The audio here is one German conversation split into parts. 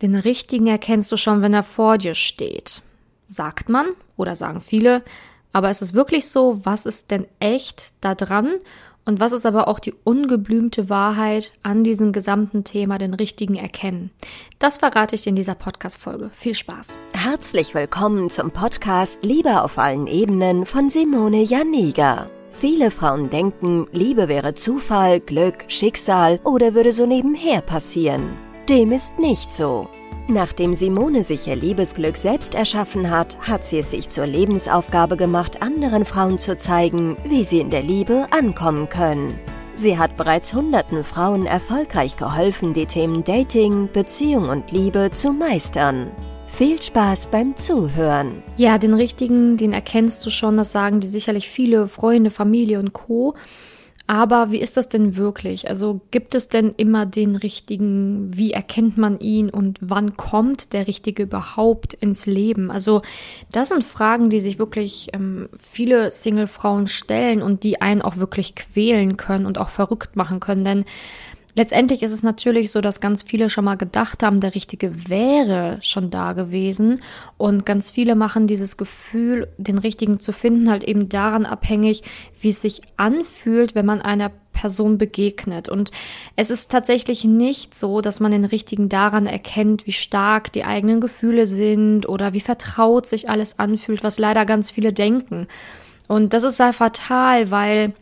Den richtigen erkennst du schon, wenn er vor dir steht. Sagt man oder sagen viele, aber ist es wirklich so? Was ist denn echt da dran? Und was ist aber auch die ungeblümte Wahrheit an diesem gesamten Thema, den richtigen Erkennen? Das verrate ich dir in dieser Podcast-Folge. Viel Spaß. Herzlich willkommen zum Podcast Liebe auf allen Ebenen von Simone Janiga. Viele Frauen denken, Liebe wäre Zufall, Glück, Schicksal oder würde so nebenher passieren. Dem ist nicht so. Nachdem Simone sich ihr Liebesglück selbst erschaffen hat, hat sie es sich zur Lebensaufgabe gemacht, anderen Frauen zu zeigen, wie sie in der Liebe ankommen können. Sie hat bereits hunderten Frauen erfolgreich geholfen, die Themen Dating, Beziehung und Liebe zu meistern. Viel Spaß beim Zuhören. Ja, den richtigen, den erkennst du schon, das sagen die sicherlich viele Freunde, Familie und Co. Aber wie ist das denn wirklich? Also gibt es denn immer den richtigen, wie erkennt man ihn und wann kommt der richtige überhaupt ins Leben? Also das sind Fragen, die sich wirklich ähm, viele Single-Frauen stellen und die einen auch wirklich quälen können und auch verrückt machen können. Denn Letztendlich ist es natürlich so, dass ganz viele schon mal gedacht haben, der Richtige wäre schon da gewesen. Und ganz viele machen dieses Gefühl, den Richtigen zu finden, halt eben daran abhängig, wie es sich anfühlt, wenn man einer Person begegnet. Und es ist tatsächlich nicht so, dass man den Richtigen daran erkennt, wie stark die eigenen Gefühle sind oder wie vertraut sich alles anfühlt, was leider ganz viele denken. Und das ist sehr fatal, weil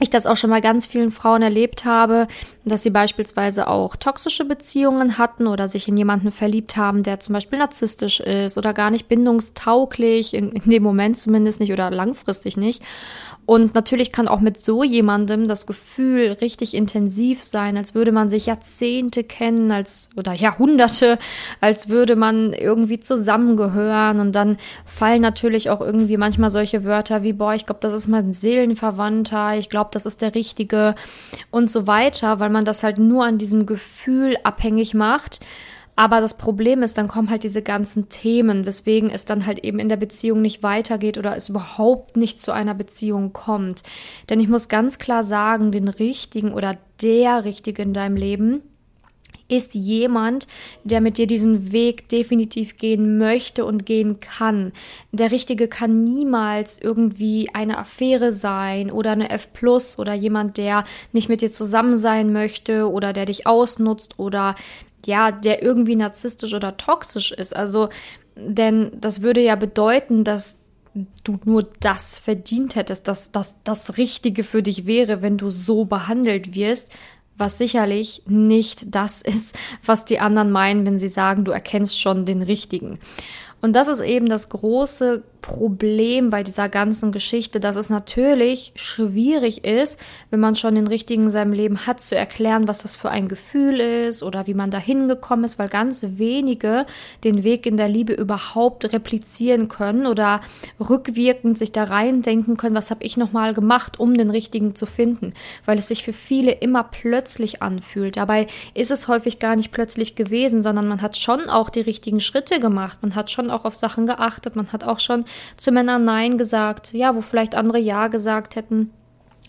ich das auch schon mal ganz vielen Frauen erlebt habe, dass sie beispielsweise auch toxische Beziehungen hatten oder sich in jemanden verliebt haben, der zum Beispiel narzisstisch ist oder gar nicht bindungstauglich, in, in dem Moment zumindest nicht oder langfristig nicht. Und natürlich kann auch mit so jemandem das Gefühl richtig intensiv sein, als würde man sich Jahrzehnte kennen, als oder Jahrhunderte, als würde man irgendwie zusammengehören. Und dann fallen natürlich auch irgendwie manchmal solche Wörter wie, boah, ich glaube, das ist mein Seelenverwandter, ich glaube, das ist der Richtige und so weiter, weil man das halt nur an diesem Gefühl abhängig macht. Aber das Problem ist, dann kommen halt diese ganzen Themen, weswegen es dann halt eben in der Beziehung nicht weitergeht oder es überhaupt nicht zu einer Beziehung kommt. Denn ich muss ganz klar sagen, den richtigen oder der richtige in deinem Leben ist jemand, der mit dir diesen Weg definitiv gehen möchte und gehen kann. Der Richtige kann niemals irgendwie eine Affäre sein oder eine F plus oder jemand, der nicht mit dir zusammen sein möchte oder der dich ausnutzt oder ja, der irgendwie narzisstisch oder toxisch ist. Also, denn das würde ja bedeuten, dass du nur das verdient hättest, dass das das Richtige für dich wäre, wenn du so behandelt wirst, was sicherlich nicht das ist, was die anderen meinen, wenn sie sagen, du erkennst schon den Richtigen. Und das ist eben das große Problem bei dieser ganzen Geschichte, dass es natürlich schwierig ist, wenn man schon den richtigen in seinem Leben hat, zu erklären, was das für ein Gefühl ist oder wie man da hingekommen ist, weil ganz wenige den Weg in der Liebe überhaupt replizieren können oder rückwirkend sich da reindenken können, was habe ich nochmal gemacht, um den richtigen zu finden, weil es sich für viele immer plötzlich anfühlt. Dabei ist es häufig gar nicht plötzlich gewesen, sondern man hat schon auch die richtigen Schritte gemacht, man hat schon auch auf Sachen geachtet, man hat auch schon zu Männern Nein gesagt, ja, wo vielleicht andere Ja gesagt hätten.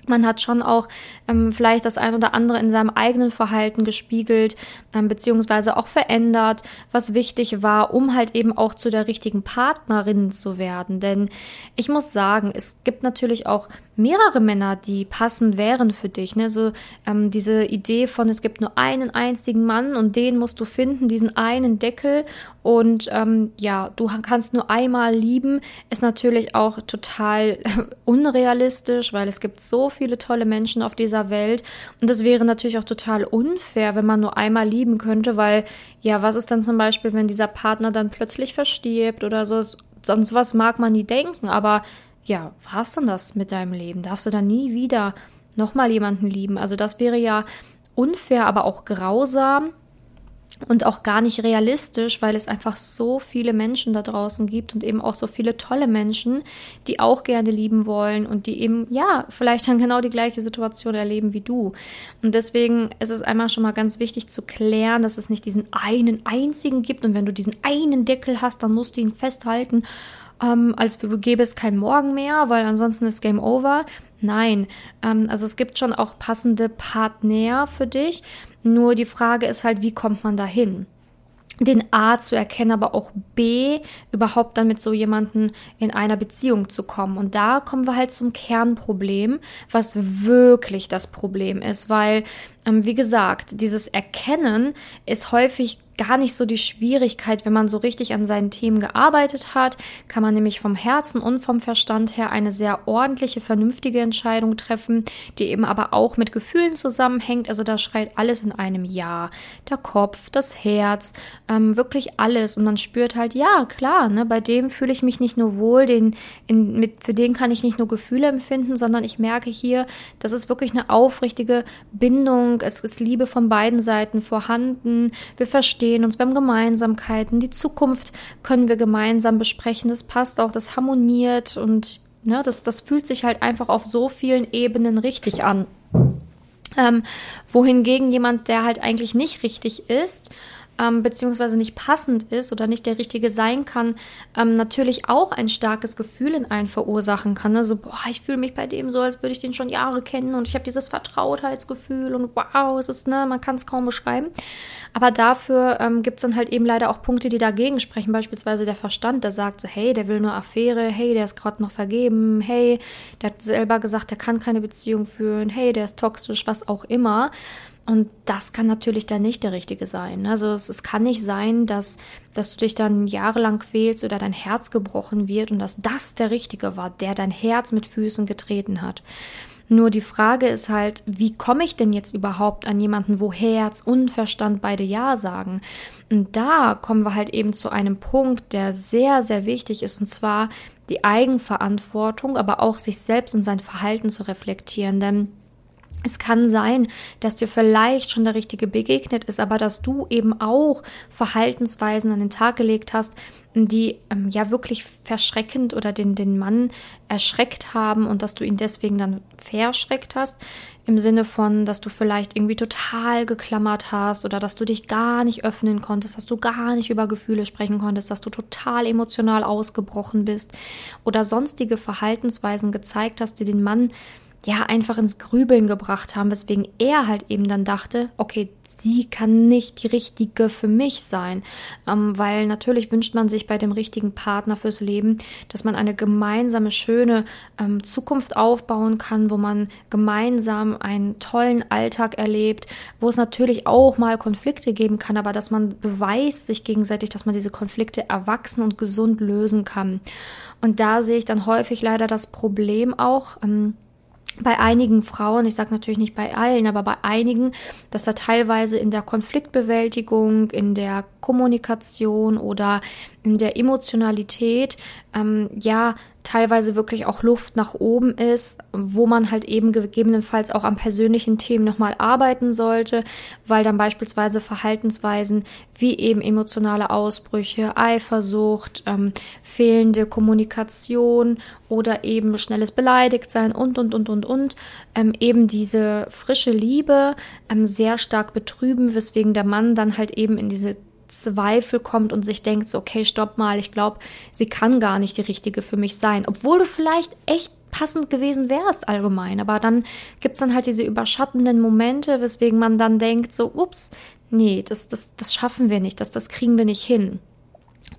Man hat schon auch ähm, vielleicht das ein oder andere in seinem eigenen Verhalten gespiegelt, ähm, beziehungsweise auch verändert, was wichtig war, um halt eben auch zu der richtigen Partnerin zu werden. Denn ich muss sagen, es gibt natürlich auch mehrere Männer, die passend wären für dich. Ne? So ähm, diese Idee von, es gibt nur einen einzigen Mann und den musst du finden, diesen einen Deckel. Und ähm, ja, du kannst nur einmal lieben, ist natürlich auch total unrealistisch, weil es gibt so viele tolle Menschen auf dieser Welt. Und das wäre natürlich auch total unfair, wenn man nur einmal lieben könnte, weil ja, was ist dann zum Beispiel, wenn dieser Partner dann plötzlich verstirbt oder so? Sonst was mag man nie denken, aber ja, war's denn das mit deinem Leben? Darfst du dann nie wieder nochmal jemanden lieben? Also das wäre ja unfair, aber auch grausam und auch gar nicht realistisch, weil es einfach so viele Menschen da draußen gibt und eben auch so viele tolle Menschen, die auch gerne lieben wollen und die eben, ja, vielleicht dann genau die gleiche Situation erleben wie du. Und deswegen ist es einmal schon mal ganz wichtig zu klären, dass es nicht diesen einen einzigen gibt und wenn du diesen einen Deckel hast, dann musst du ihn festhalten ähm, als gäbe es kein Morgen mehr, weil ansonsten ist Game Over. Nein, ähm, also es gibt schon auch passende Partner für dich. Nur die Frage ist halt, wie kommt man dahin? den A zu erkennen, aber auch B überhaupt dann mit so jemanden in einer Beziehung zu kommen. Und da kommen wir halt zum Kernproblem, was wirklich das Problem ist, weil, ähm, wie gesagt, dieses Erkennen ist häufig gar nicht so die Schwierigkeit, wenn man so richtig an seinen Themen gearbeitet hat, kann man nämlich vom Herzen und vom Verstand her eine sehr ordentliche, vernünftige Entscheidung treffen, die eben aber auch mit Gefühlen zusammenhängt. Also da schreit alles in einem Ja. Der Kopf, das Herz, ähm, wirklich alles. Und man spürt halt, ja, klar, ne, bei dem fühle ich mich nicht nur wohl, den, in, mit, für den kann ich nicht nur Gefühle empfinden, sondern ich merke hier, das ist wirklich eine aufrichtige Bindung. Es ist Liebe von beiden Seiten vorhanden. Wir verstehen verstehen uns, haben Gemeinsamkeiten, die Zukunft können wir gemeinsam besprechen, das passt auch, das harmoniert und ne, das, das fühlt sich halt einfach auf so vielen Ebenen richtig an. Ähm, wohingegen jemand, der halt eigentlich nicht richtig ist ähm, beziehungsweise nicht passend ist oder nicht der richtige sein kann, ähm, natürlich auch ein starkes Gefühl in einen verursachen kann. Also, boah, ich fühle mich bei dem so, als würde ich den schon Jahre kennen und ich habe dieses Vertrautheitsgefühl und wow, es ist, ne, man kann es kaum beschreiben. Aber dafür ähm, gibt es dann halt eben leider auch Punkte, die dagegen sprechen. Beispielsweise der Verstand, der sagt so, hey, der will nur Affäre, hey, der ist gerade noch vergeben, hey, der hat selber gesagt, der kann keine Beziehung führen, hey, der ist toxisch, was auch immer. Und das kann natürlich dann nicht der richtige sein. Also es, es, kann nicht sein, dass, dass du dich dann jahrelang quälst oder dein Herz gebrochen wird und dass das der Richtige war, der dein Herz mit Füßen getreten hat. Nur die Frage ist halt, wie komme ich denn jetzt überhaupt an jemanden, wo Herz und Verstand beide Ja sagen? Und da kommen wir halt eben zu einem Punkt, der sehr, sehr wichtig ist, und zwar die Eigenverantwortung, aber auch sich selbst und sein Verhalten zu reflektieren. Denn es kann sein, dass dir vielleicht schon der Richtige begegnet ist, aber dass du eben auch Verhaltensweisen an den Tag gelegt hast, die ähm, ja wirklich verschreckend oder den, den Mann erschreckt haben und dass du ihn deswegen dann verschreckt hast. Im Sinne von, dass du vielleicht irgendwie total geklammert hast oder dass du dich gar nicht öffnen konntest, dass du gar nicht über Gefühle sprechen konntest, dass du total emotional ausgebrochen bist oder sonstige Verhaltensweisen gezeigt hast, die den Mann ja einfach ins Grübeln gebracht haben, weswegen er halt eben dann dachte, okay, sie kann nicht die richtige für mich sein, ähm, weil natürlich wünscht man sich bei dem richtigen Partner fürs Leben, dass man eine gemeinsame schöne ähm, Zukunft aufbauen kann, wo man gemeinsam einen tollen Alltag erlebt, wo es natürlich auch mal Konflikte geben kann, aber dass man beweist sich gegenseitig, dass man diese Konflikte erwachsen und gesund lösen kann. Und da sehe ich dann häufig leider das Problem auch. Ähm, bei einigen Frauen, ich sage natürlich nicht bei allen, aber bei einigen, dass da teilweise in der Konfliktbewältigung, in der Kommunikation oder in der Emotionalität ähm, ja teilweise wirklich auch Luft nach oben ist, wo man halt eben gegebenenfalls auch am persönlichen Themen nochmal arbeiten sollte, weil dann beispielsweise Verhaltensweisen wie eben emotionale Ausbrüche, Eifersucht, ähm, fehlende Kommunikation oder eben schnelles Beleidigtsein und, und, und, und, und, ähm, eben diese frische Liebe ähm, sehr stark betrüben, weswegen der Mann dann halt eben in diese Zweifel kommt und sich denkt, so, okay, stopp mal, ich glaube, sie kann gar nicht die richtige für mich sein. Obwohl du vielleicht echt passend gewesen wärst allgemein. Aber dann gibt es dann halt diese überschattenden Momente, weswegen man dann denkt, so, ups, nee, das, das, das schaffen wir nicht, das, das kriegen wir nicht hin.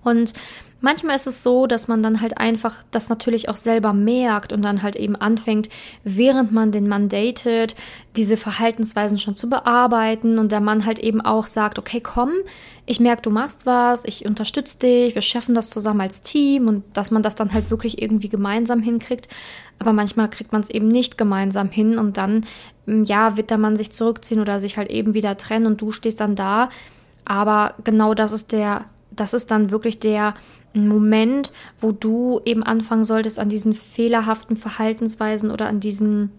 Und Manchmal ist es so, dass man dann halt einfach das natürlich auch selber merkt und dann halt eben anfängt, während man den Mann datet, diese Verhaltensweisen schon zu bearbeiten und der Mann halt eben auch sagt, okay, komm, ich merke, du machst was, ich unterstütze dich, wir schaffen das zusammen als Team und dass man das dann halt wirklich irgendwie gemeinsam hinkriegt. Aber manchmal kriegt man es eben nicht gemeinsam hin und dann, ja, wird der Mann sich zurückziehen oder sich halt eben wieder trennen und du stehst dann da. Aber genau das ist der, das ist dann wirklich der ein Moment, wo du eben anfangen solltest, an diesen fehlerhaften Verhaltensweisen oder an diesen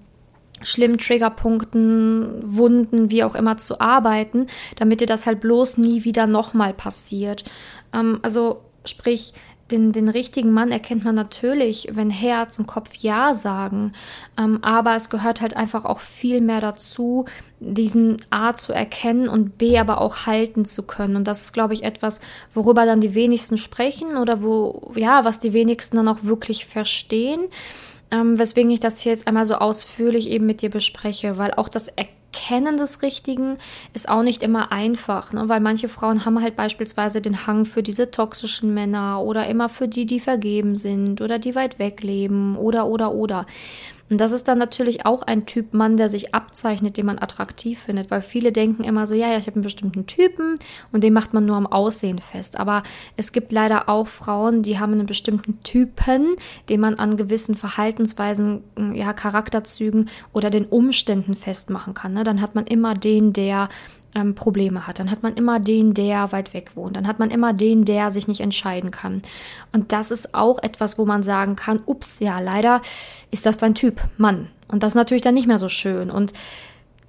schlimmen Triggerpunkten, Wunden, wie auch immer zu arbeiten, damit dir das halt bloß nie wieder nochmal passiert. Ähm, also sprich, den, den richtigen Mann erkennt man natürlich, wenn Herz und Kopf Ja sagen. Ähm, aber es gehört halt einfach auch viel mehr dazu, diesen A zu erkennen und B aber auch halten zu können. Und das ist, glaube ich, etwas, worüber dann die wenigsten sprechen oder wo, ja, was die wenigsten dann auch wirklich verstehen. Ähm, weswegen ich das hier jetzt einmal so ausführlich eben mit dir bespreche, weil auch das Erkennen Erkennen des Richtigen ist auch nicht immer einfach, ne? weil manche Frauen haben halt beispielsweise den Hang für diese toxischen Männer oder immer für die, die vergeben sind oder die weit weg leben oder, oder, oder. Und das ist dann natürlich auch ein Typ Mann, der sich abzeichnet, den man attraktiv findet, weil viele denken immer so, ja, ja, ich habe einen bestimmten Typen und den macht man nur am Aussehen fest. Aber es gibt leider auch Frauen, die haben einen bestimmten Typen, den man an gewissen Verhaltensweisen, ja, Charakterzügen oder den Umständen festmachen kann. Ne? Dann hat man immer den, der ähm, Probleme hat. Dann hat man immer den, der weit weg wohnt. Dann hat man immer den, der sich nicht entscheiden kann. Und das ist auch etwas, wo man sagen kann, ups, ja, leider ist das dein Typ, Mann. Und das ist natürlich dann nicht mehr so schön. Und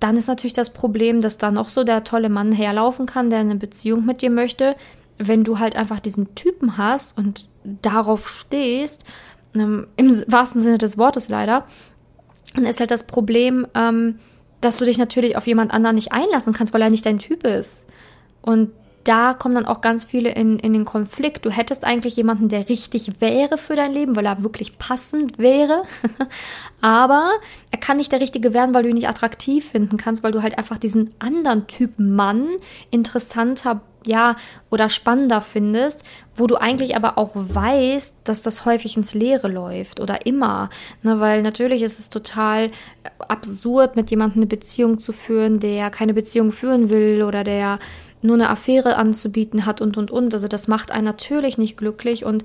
dann ist natürlich das Problem, dass da noch so der tolle Mann herlaufen kann, der eine Beziehung mit dir möchte. Wenn du halt einfach diesen Typen hast und darauf stehst, ähm, im wahrsten Sinne des Wortes leider, dann ist halt das Problem, ähm, dass du dich natürlich auf jemand anderen nicht einlassen kannst, weil er nicht dein Typ ist. Und da kommen dann auch ganz viele in, in den Konflikt. Du hättest eigentlich jemanden, der richtig wäre für dein Leben, weil er wirklich passend wäre. Aber er kann nicht der Richtige werden, weil du ihn nicht attraktiv finden kannst, weil du halt einfach diesen anderen Typ Mann interessanter ja, oder spannender findest, wo du eigentlich aber auch weißt, dass das häufig ins Leere läuft oder immer. Ne, weil natürlich ist es total absurd, mit jemandem eine Beziehung zu führen, der keine Beziehung führen will oder der nur eine Affäre anzubieten hat und und und. Also das macht einen natürlich nicht glücklich und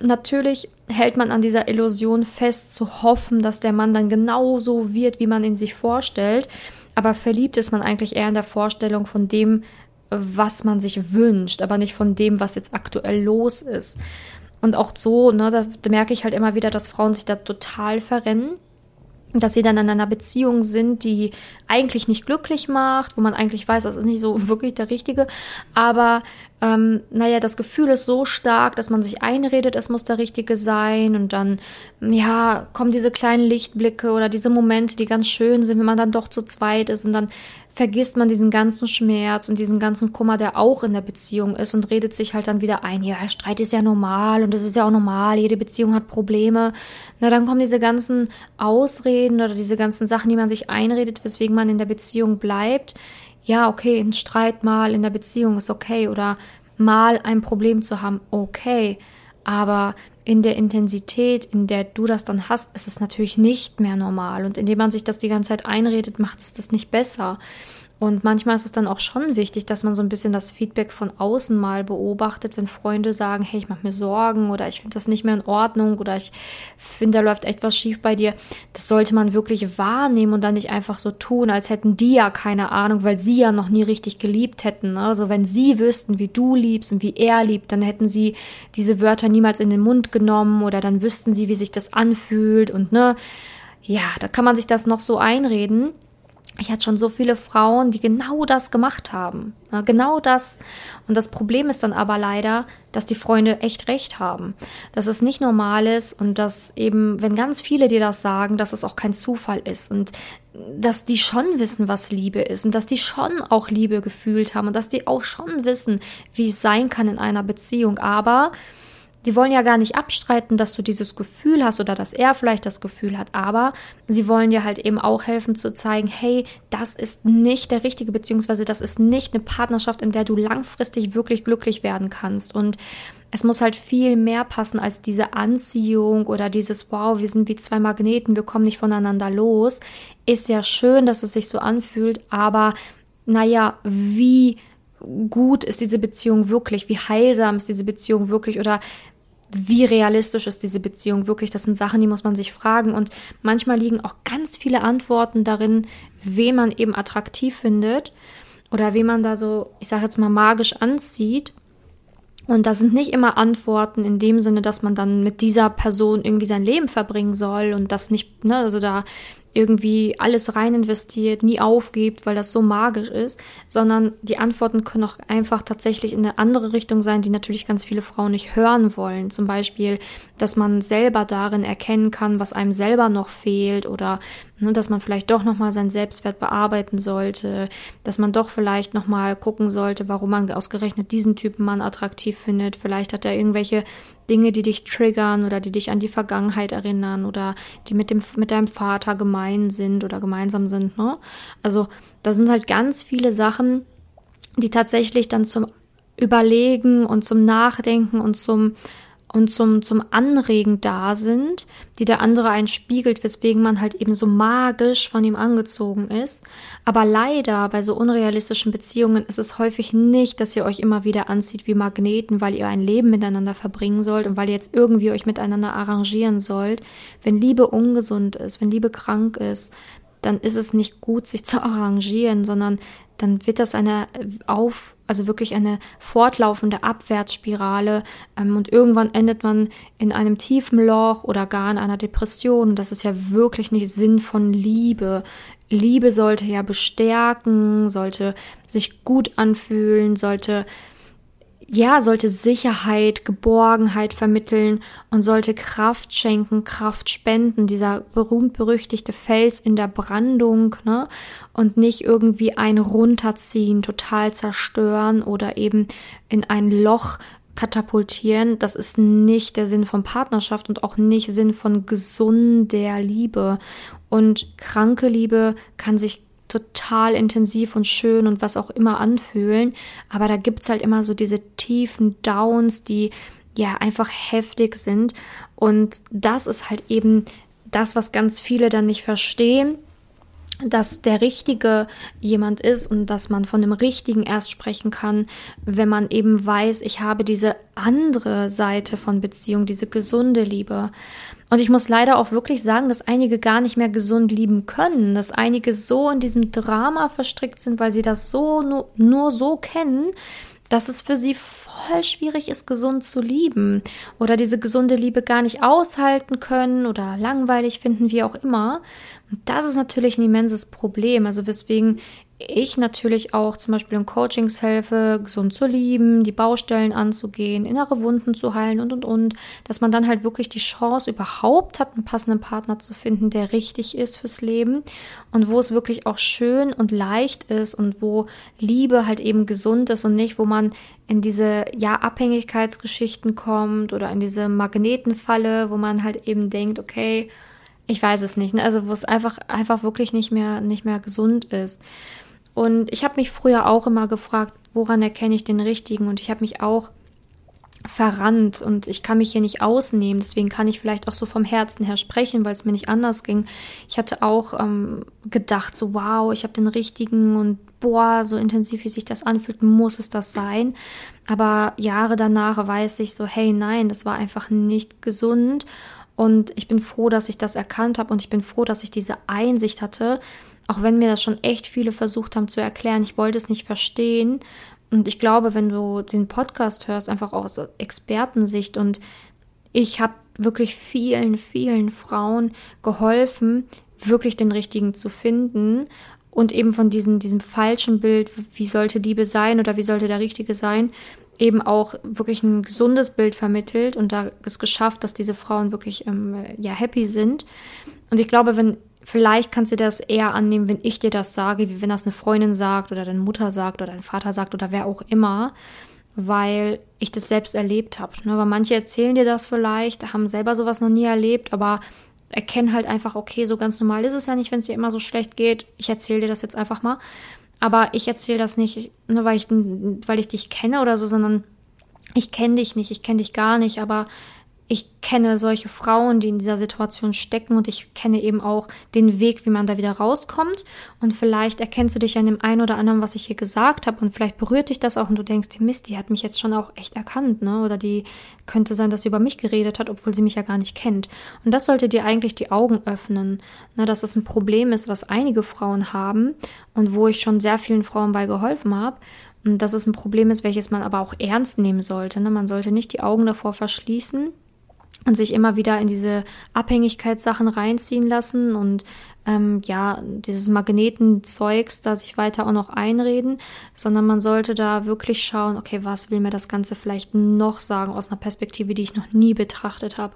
natürlich hält man an dieser Illusion fest, zu hoffen, dass der Mann dann genauso wird, wie man ihn sich vorstellt. Aber verliebt ist man eigentlich eher in der Vorstellung von dem, was man sich wünscht, aber nicht von dem, was jetzt aktuell los ist. Und auch so, ne, da, merke ich halt immer wieder, dass Frauen sich da total verrennen dass sie dann in einer Beziehung sind, die eigentlich nicht glücklich macht, wo man eigentlich weiß, das ist nicht so wirklich der Richtige, aber ähm, naja, das Gefühl ist so stark, dass man sich einredet, es muss der Richtige sein und dann, ja, kommen diese kleinen Lichtblicke oder diese Momente, die ganz schön sind, wenn man dann doch zu zweit ist und dann vergisst man diesen ganzen Schmerz und diesen ganzen Kummer, der auch in der Beziehung ist und redet sich halt dann wieder ein, ja, Streit ist ja normal und das ist ja auch normal, jede Beziehung hat Probleme. Na, dann kommen diese ganzen Ausreden oder diese ganzen Sachen, die man sich einredet, weswegen man in der Beziehung bleibt. Ja, okay, ein Streit mal in der Beziehung ist okay oder mal ein Problem zu haben, okay. Aber in der Intensität, in der du das dann hast, ist es natürlich nicht mehr normal. Und indem man sich das die ganze Zeit einredet, macht es das nicht besser. Und manchmal ist es dann auch schon wichtig, dass man so ein bisschen das Feedback von außen mal beobachtet, wenn Freunde sagen, hey, ich mache mir Sorgen oder ich finde das nicht mehr in Ordnung oder ich finde, da läuft echt was schief bei dir. Das sollte man wirklich wahrnehmen und dann nicht einfach so tun, als hätten die ja keine Ahnung, weil sie ja noch nie richtig geliebt hätten. Also wenn sie wüssten, wie du liebst und wie er liebt, dann hätten sie diese Wörter niemals in den Mund genommen oder dann wüssten sie, wie sich das anfühlt und ne, ja, da kann man sich das noch so einreden ich hatte schon so viele Frauen, die genau das gemacht haben. Ja, genau das. Und das Problem ist dann aber leider, dass die Freunde echt recht haben. Dass es nicht normal ist und dass eben, wenn ganz viele dir das sagen, dass es auch kein Zufall ist und dass die schon wissen, was Liebe ist und dass die schon auch Liebe gefühlt haben und dass die auch schon wissen, wie es sein kann in einer Beziehung. Aber die wollen ja gar nicht abstreiten, dass du dieses Gefühl hast oder dass er vielleicht das Gefühl hat, aber sie wollen dir halt eben auch helfen zu zeigen, hey, das ist nicht der richtige, beziehungsweise das ist nicht eine Partnerschaft, in der du langfristig wirklich glücklich werden kannst. Und es muss halt viel mehr passen als diese Anziehung oder dieses, wow, wir sind wie zwei Magneten, wir kommen nicht voneinander los. Ist ja schön, dass es sich so anfühlt, aber naja, wie gut ist diese Beziehung wirklich, wie heilsam ist diese Beziehung wirklich oder wie realistisch ist diese Beziehung wirklich? Das sind Sachen, die muss man sich fragen. Und manchmal liegen auch ganz viele Antworten darin, wen man eben attraktiv findet oder wen man da so, ich sage jetzt mal, magisch anzieht. Und das sind nicht immer Antworten in dem Sinne, dass man dann mit dieser Person irgendwie sein Leben verbringen soll und das nicht, ne, also da irgendwie alles rein investiert, nie aufgibt, weil das so magisch ist, sondern die Antworten können auch einfach tatsächlich in eine andere Richtung sein, die natürlich ganz viele Frauen nicht hören wollen. Zum Beispiel, dass man selber darin erkennen kann, was einem selber noch fehlt oder ne, dass man vielleicht doch nochmal seinen Selbstwert bearbeiten sollte, dass man doch vielleicht nochmal gucken sollte, warum man ausgerechnet diesen Typen Mann attraktiv findet. Vielleicht hat er irgendwelche Dinge, die dich triggern oder die dich an die Vergangenheit erinnern oder die mit, dem, mit deinem Vater gemein sind oder gemeinsam sind. Ne? Also da sind halt ganz viele Sachen, die tatsächlich dann zum Überlegen und zum Nachdenken und zum und zum, zum Anregen da sind, die der andere einen spiegelt, weswegen man halt eben so magisch von ihm angezogen ist. Aber leider bei so unrealistischen Beziehungen ist es häufig nicht, dass ihr euch immer wieder anzieht wie Magneten, weil ihr ein Leben miteinander verbringen sollt und weil ihr jetzt irgendwie euch miteinander arrangieren sollt. Wenn Liebe ungesund ist, wenn Liebe krank ist, dann ist es nicht gut, sich zu arrangieren, sondern dann wird das eine auf, also wirklich eine fortlaufende Abwärtsspirale ähm, und irgendwann endet man in einem tiefen Loch oder gar in einer Depression. das ist ja wirklich nicht Sinn von Liebe. Liebe sollte ja bestärken, sollte sich gut anfühlen, sollte ja, sollte Sicherheit, Geborgenheit vermitteln und sollte Kraft schenken, Kraft spenden, dieser berühmt-berüchtigte Fels in der Brandung, ne? Und nicht irgendwie ein runterziehen, total zerstören oder eben in ein Loch katapultieren. Das ist nicht der Sinn von Partnerschaft und auch nicht Sinn von gesunder Liebe. Und kranke Liebe kann sich total intensiv und schön und was auch immer anfühlen. Aber da gibt es halt immer so diese tiefen Downs, die ja einfach heftig sind. Und das ist halt eben das, was ganz viele dann nicht verstehen dass der Richtige jemand ist und dass man von dem Richtigen erst sprechen kann, wenn man eben weiß, ich habe diese andere Seite von Beziehung, diese gesunde Liebe. Und ich muss leider auch wirklich sagen, dass einige gar nicht mehr gesund lieben können, dass einige so in diesem Drama verstrickt sind, weil sie das so nur, nur so kennen, dass es für sie voll schwierig ist, gesund zu lieben oder diese gesunde Liebe gar nicht aushalten können oder langweilig finden, wie auch immer. Und das ist natürlich ein immenses Problem. Also weswegen ich natürlich auch zum Beispiel in Coachings helfe, gesund zu lieben, die Baustellen anzugehen, innere Wunden zu heilen und und und, dass man dann halt wirklich die Chance überhaupt hat, einen passenden Partner zu finden, der richtig ist fürs Leben und wo es wirklich auch schön und leicht ist und wo Liebe halt eben gesund ist und nicht, wo man in diese ja Abhängigkeitsgeschichten kommt oder in diese Magnetenfalle, wo man halt eben denkt, okay, ich weiß es nicht, ne? also wo es einfach einfach wirklich nicht mehr nicht mehr gesund ist. Und ich habe mich früher auch immer gefragt, woran erkenne ich den richtigen? Und ich habe mich auch verrannt und ich kann mich hier nicht ausnehmen. Deswegen kann ich vielleicht auch so vom Herzen her sprechen, weil es mir nicht anders ging. Ich hatte auch ähm, gedacht, so wow, ich habe den richtigen und boah, so intensiv wie sich das anfühlt, muss es das sein. Aber Jahre danach weiß ich so, hey, nein, das war einfach nicht gesund. Und ich bin froh, dass ich das erkannt habe und ich bin froh, dass ich diese Einsicht hatte, auch wenn mir das schon echt viele versucht haben zu erklären, ich wollte es nicht verstehen. Und ich glaube, wenn du diesen Podcast hörst, einfach aus Expertensicht und ich habe wirklich vielen, vielen Frauen geholfen, wirklich den richtigen zu finden und eben von diesem, diesem falschen Bild, wie sollte Liebe sein oder wie sollte der Richtige sein, eben auch wirklich ein gesundes Bild vermittelt und da ist geschafft, dass diese Frauen wirklich ähm, ja happy sind. Und ich glaube, wenn Vielleicht kannst du das eher annehmen, wenn ich dir das sage, wie wenn das eine Freundin sagt oder deine Mutter sagt oder dein Vater sagt oder wer auch immer, weil ich das selbst erlebt habe. Ne? Weil manche erzählen dir das vielleicht, haben selber sowas noch nie erlebt, aber erkennen halt einfach, okay, so ganz normal ist es ja nicht, wenn es dir immer so schlecht geht. Ich erzähle dir das jetzt einfach mal. Aber ich erzähle das nicht, nur weil ich, weil ich dich kenne oder so, sondern ich kenne dich nicht, ich kenne dich gar nicht, aber ich kenne solche Frauen, die in dieser Situation stecken und ich kenne eben auch den Weg, wie man da wieder rauskommt. Und vielleicht erkennst du dich an dem einen oder anderen, was ich hier gesagt habe und vielleicht berührt dich das auch und du denkst, Mist, die hat mich jetzt schon auch echt erkannt, ne? Oder die könnte sein, dass sie über mich geredet hat, obwohl sie mich ja gar nicht kennt. Und das sollte dir eigentlich die Augen öffnen, ne? dass es ein Problem ist, was einige Frauen haben und wo ich schon sehr vielen Frauen bei geholfen habe. Und dass es ein Problem ist, welches man aber auch ernst nehmen sollte. Ne? Man sollte nicht die Augen davor verschließen und sich immer wieder in diese Abhängigkeitssachen reinziehen lassen und ähm, ja, dieses Magnetenzeugs da sich weiter auch noch einreden, sondern man sollte da wirklich schauen, okay, was will mir das Ganze vielleicht noch sagen aus einer Perspektive, die ich noch nie betrachtet habe.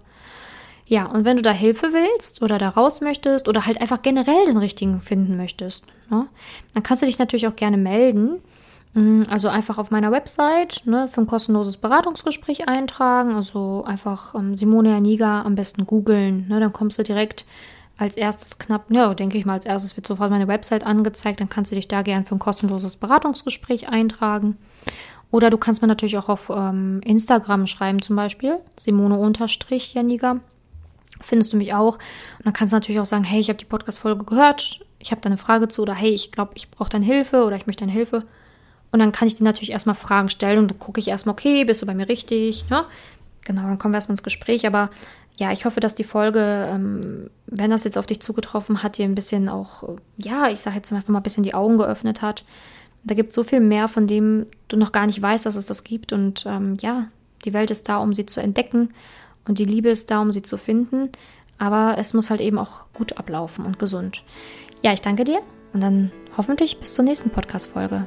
Ja, und wenn du da Hilfe willst oder da raus möchtest oder halt einfach generell den richtigen finden möchtest, ne, dann kannst du dich natürlich auch gerne melden. Mm, also einfach auf meiner Website ne, für ein kostenloses Beratungsgespräch eintragen. Also einfach ähm, Simone Janiga am besten googeln. Ne, dann kommst du direkt als erstes knapp, ja, denke ich mal, als erstes wird sofort meine Website angezeigt. Dann kannst du dich da gern für ein kostenloses Beratungsgespräch eintragen. Oder du kannst mir natürlich auch auf ähm, Instagram schreiben, zum Beispiel Simone-Janiga. Findest du mich auch. Und dann kannst du natürlich auch sagen, hey, ich habe die Podcast-Folge gehört, ich habe da eine Frage zu oder hey, ich glaube, ich brauche deine Hilfe oder ich möchte deine Hilfe. Und dann kann ich dir natürlich erstmal Fragen stellen und dann gucke ich erstmal, okay, bist du bei mir richtig? Ja? Genau, dann kommen wir erstmal ins Gespräch. Aber ja, ich hoffe, dass die Folge, ähm, wenn das jetzt auf dich zugetroffen hat, dir ein bisschen auch, ja, ich sage jetzt einfach mal ein bisschen die Augen geöffnet hat. Da gibt es so viel mehr, von dem du noch gar nicht weißt, dass es das gibt. Und ähm, ja, die Welt ist da, um sie zu entdecken. Und die Liebe ist da, um sie zu finden. Aber es muss halt eben auch gut ablaufen und gesund. Ja, ich danke dir und dann hoffentlich bis zur nächsten Podcast-Folge.